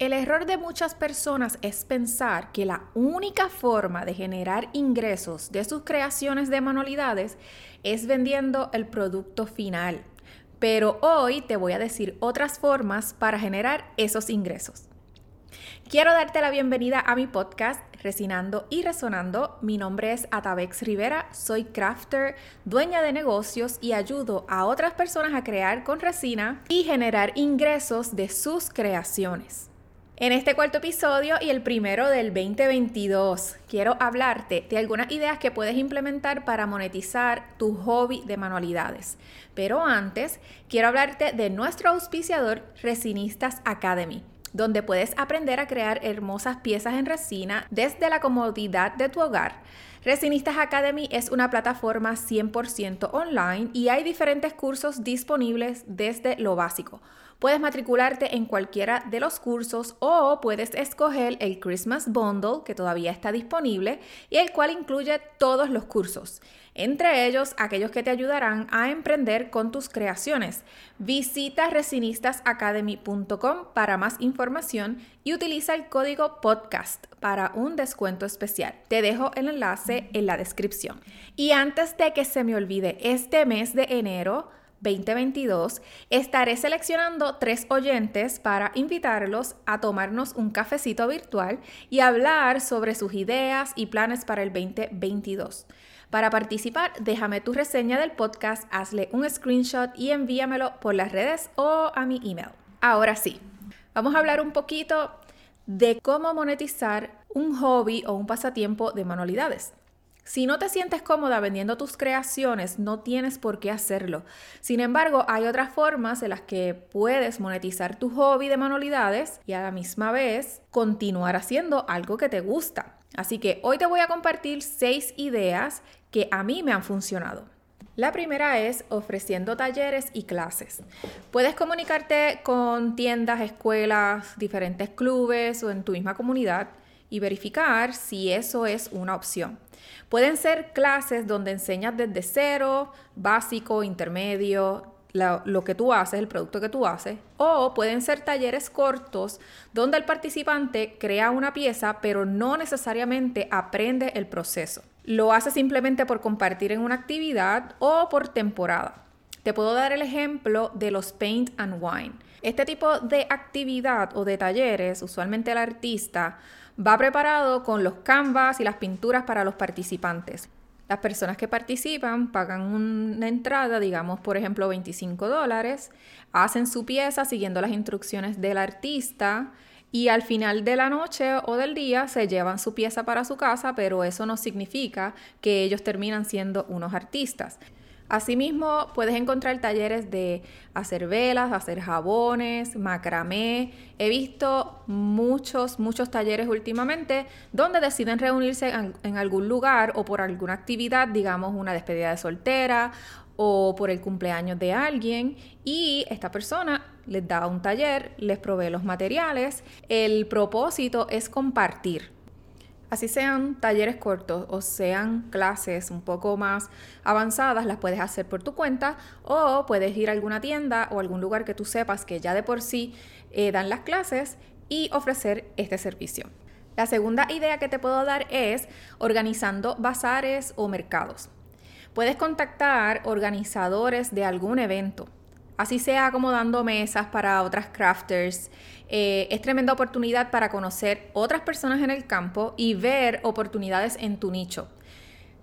El error de muchas personas es pensar que la única forma de generar ingresos de sus creaciones de manualidades es vendiendo el producto final. Pero hoy te voy a decir otras formas para generar esos ingresos. Quiero darte la bienvenida a mi podcast Resinando y Resonando. Mi nombre es Atabex Rivera, soy crafter, dueña de negocios y ayudo a otras personas a crear con resina y generar ingresos de sus creaciones. En este cuarto episodio y el primero del 2022, quiero hablarte de algunas ideas que puedes implementar para monetizar tu hobby de manualidades. Pero antes, quiero hablarte de nuestro auspiciador Resinistas Academy donde puedes aprender a crear hermosas piezas en resina desde la comodidad de tu hogar. Resinistas Academy es una plataforma 100% online y hay diferentes cursos disponibles desde lo básico Puedes matricularte en cualquiera de los cursos o puedes escoger el Christmas Bundle que todavía está disponible y el cual incluye todos los cursos, entre ellos aquellos que te ayudarán a emprender con tus creaciones. Visita resinistasacademy.com para más información y utiliza el código podcast para un descuento especial. Te dejo el enlace en la descripción. Y antes de que se me olvide, este mes de enero 2022, estaré seleccionando tres oyentes para invitarlos a tomarnos un cafecito virtual y hablar sobre sus ideas y planes para el 2022. Para participar, déjame tu reseña del podcast, hazle un screenshot y envíamelo por las redes o a mi email. Ahora sí, vamos a hablar un poquito de cómo monetizar un hobby o un pasatiempo de manualidades. Si no te sientes cómoda vendiendo tus creaciones, no tienes por qué hacerlo. Sin embargo, hay otras formas en las que puedes monetizar tu hobby de manualidades y a la misma vez continuar haciendo algo que te gusta. Así que hoy te voy a compartir seis ideas que a mí me han funcionado. La primera es ofreciendo talleres y clases. Puedes comunicarte con tiendas, escuelas, diferentes clubes o en tu misma comunidad y verificar si eso es una opción. Pueden ser clases donde enseñas desde cero, básico, intermedio, lo, que tú haces, el producto que tú haces, o pueden ser talleres cortos donde el participante crea una pieza pero no necesariamente aprende el proceso. Lo hace simplemente por compartir en una actividad o por temporada. Te puedo dar el ejemplo de los Paint and Wine. Este tipo de actividad o de talleres, usualmente el artista va preparado con los canvas y las pinturas para los participantes. Las personas que participan pagan una entrada, digamos por ejemplo 25 dólares, hacen su pieza siguiendo las instrucciones del artista y al final de la noche o del día se llevan su pieza para su casa, pero eso no significa que ellos terminan siendo unos artistas. Asimismo, puedes encontrar talleres de hacer velas, hacer jabones, macramé. He visto muchos, muchos talleres últimamente donde deciden reunirse en, algún lugar o por alguna actividad, digamos una despedida de soltera o por el cumpleaños de alguien y esta persona les da un taller, les provee los materiales. El propósito es compartir Así sean talleres cortos o sean clases un poco más avanzadas, las puedes hacer por tu cuenta o puedes ir a alguna tienda o algún lugar que tú sepas que ya de por sí eh, dan las clases y ofrecer este servicio. La segunda idea que te puedo dar es organizando bazares o mercados. Puedes contactar organizadores de algún evento así sea acomodando mesas para otras crafters. Eh, es tremenda oportunidad para conocer otras personas en el campo y ver oportunidades en tu nicho.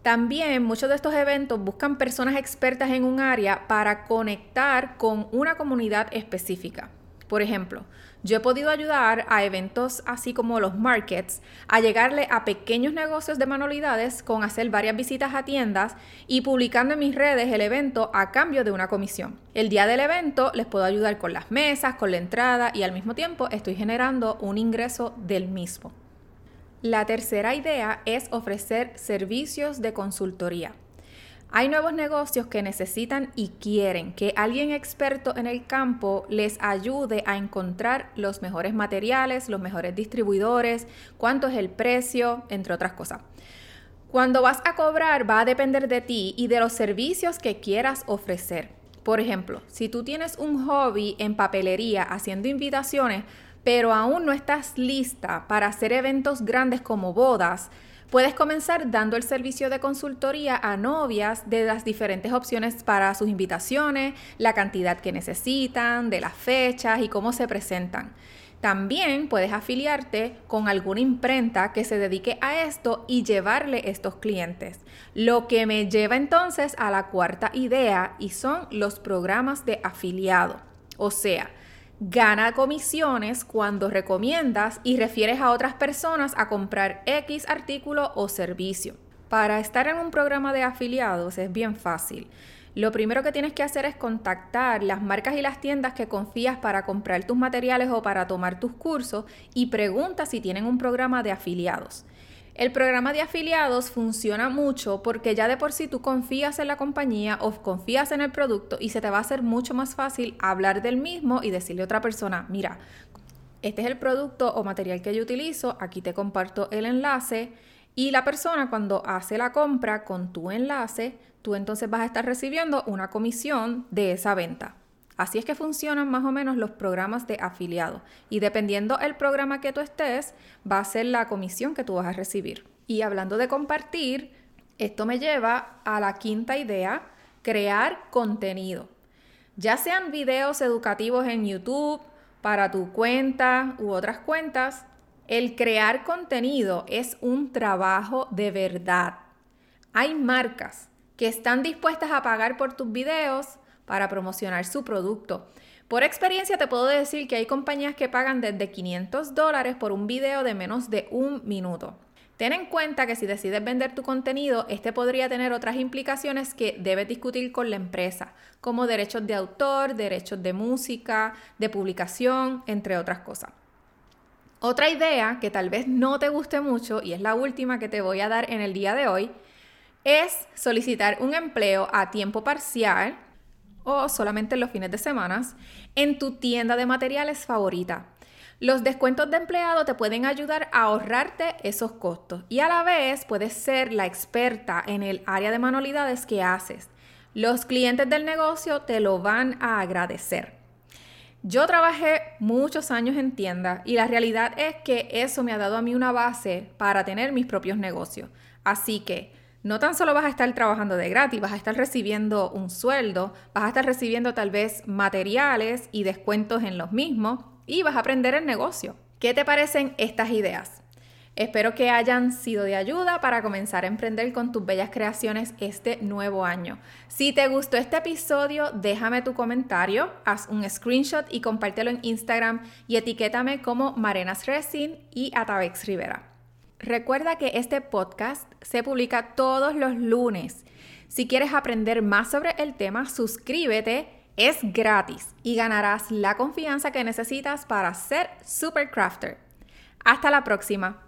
También muchos de estos eventos buscan personas expertas en un área para conectar con una comunidad específica. Por ejemplo, yo he podido ayudar a eventos así como los markets a llegarle a pequeños negocios de manualidades con hacer varias visitas a tiendas y publicando en mis redes el evento a cambio de una comisión. El día del evento les puedo ayudar con las mesas, con la entrada y al mismo tiempo estoy generando un ingreso del mismo. La tercera idea es ofrecer servicios de consultoría. Hay nuevos negocios que necesitan y quieren que alguien experto en el campo les ayude a encontrar los mejores materiales, los mejores distribuidores, cuánto es el precio, entre otras cosas. Cuando vas a cobrar va a depender de ti y de los servicios que quieras ofrecer. Por ejemplo, si tú tienes un hobby en papelería haciendo invitaciones, pero aún no estás lista para hacer eventos grandes como bodas, puedes comenzar dando el servicio de consultoría a novias de las diferentes opciones para sus invitaciones, la cantidad que necesitan, de las fechas y cómo se presentan. También puedes afiliarte con alguna imprenta que se dedique a esto y llevarle estos clientes. Lo que me lleva entonces a la cuarta idea y son los programas de afiliado. O sea, Gana comisiones cuando recomiendas y refieres a otras personas a comprar X artículo o servicio. Para estar en un programa de afiliados es bien fácil. Lo primero que tienes que hacer es contactar las marcas y las tiendas que confías para comprar tus materiales o para tomar tus cursos y pregunta si tienen un programa de afiliados. El programa de afiliados funciona mucho porque ya de por sí tú confías en la compañía o confías en el producto y se te va a hacer mucho más fácil hablar del mismo y decirle a otra persona, mira, este es el producto o material que yo utilizo, aquí te comparto el enlace y la persona cuando hace la compra con tu enlace, tú entonces vas a estar recibiendo una comisión de esa venta. Así es que funcionan más o menos los programas de afiliado. Y dependiendo el programa que tú estés, va a ser la comisión que tú vas a recibir. Y hablando de compartir, esto me lleva a la quinta idea, crear contenido. Ya sean videos educativos en YouTube, para tu cuenta u otras cuentas, el crear contenido es un trabajo de verdad. Hay marcas que están dispuestas a pagar por tus videos, para promocionar su producto. Por experiencia te puedo decir que hay compañías que pagan desde 500 dólares por un video de menos de un minuto. Ten en cuenta que si decides vender tu contenido, este podría tener otras implicaciones que debes discutir con la empresa, como derechos de autor, derechos de música, de publicación, entre otras cosas. Otra idea que tal vez no te guste mucho, y es la última que te voy a dar en el día de hoy, es solicitar un empleo a tiempo parcial o solamente los fines de semana en tu tienda de materiales favorita. Los descuentos de empleado te pueden ayudar a ahorrarte esos costos y a la vez puedes ser la experta en el área de manualidades que haces. Los clientes del negocio te lo van a agradecer. Yo trabajé muchos años en tienda y la realidad es que eso me ha dado a mí una base para tener mis propios negocios. Así que no tan solo vas a estar trabajando de gratis, vas a estar recibiendo un sueldo, vas a estar recibiendo tal vez materiales y descuentos en los mismos y vas a aprender el negocio. ¿Qué te parecen estas ideas? Espero que hayan sido de ayuda para comenzar a emprender con tus bellas creaciones este nuevo año. Si te gustó este episodio, déjame tu comentario, haz un screenshot y compártelo en Instagram y etiquétame como Marenas Resin y Atavex Rivera. Recuerda que este podcast se publica todos los lunes. Si quieres aprender más sobre el tema, suscríbete, es gratis y ganarás la confianza que necesitas para ser Supercrafter. Hasta la próxima.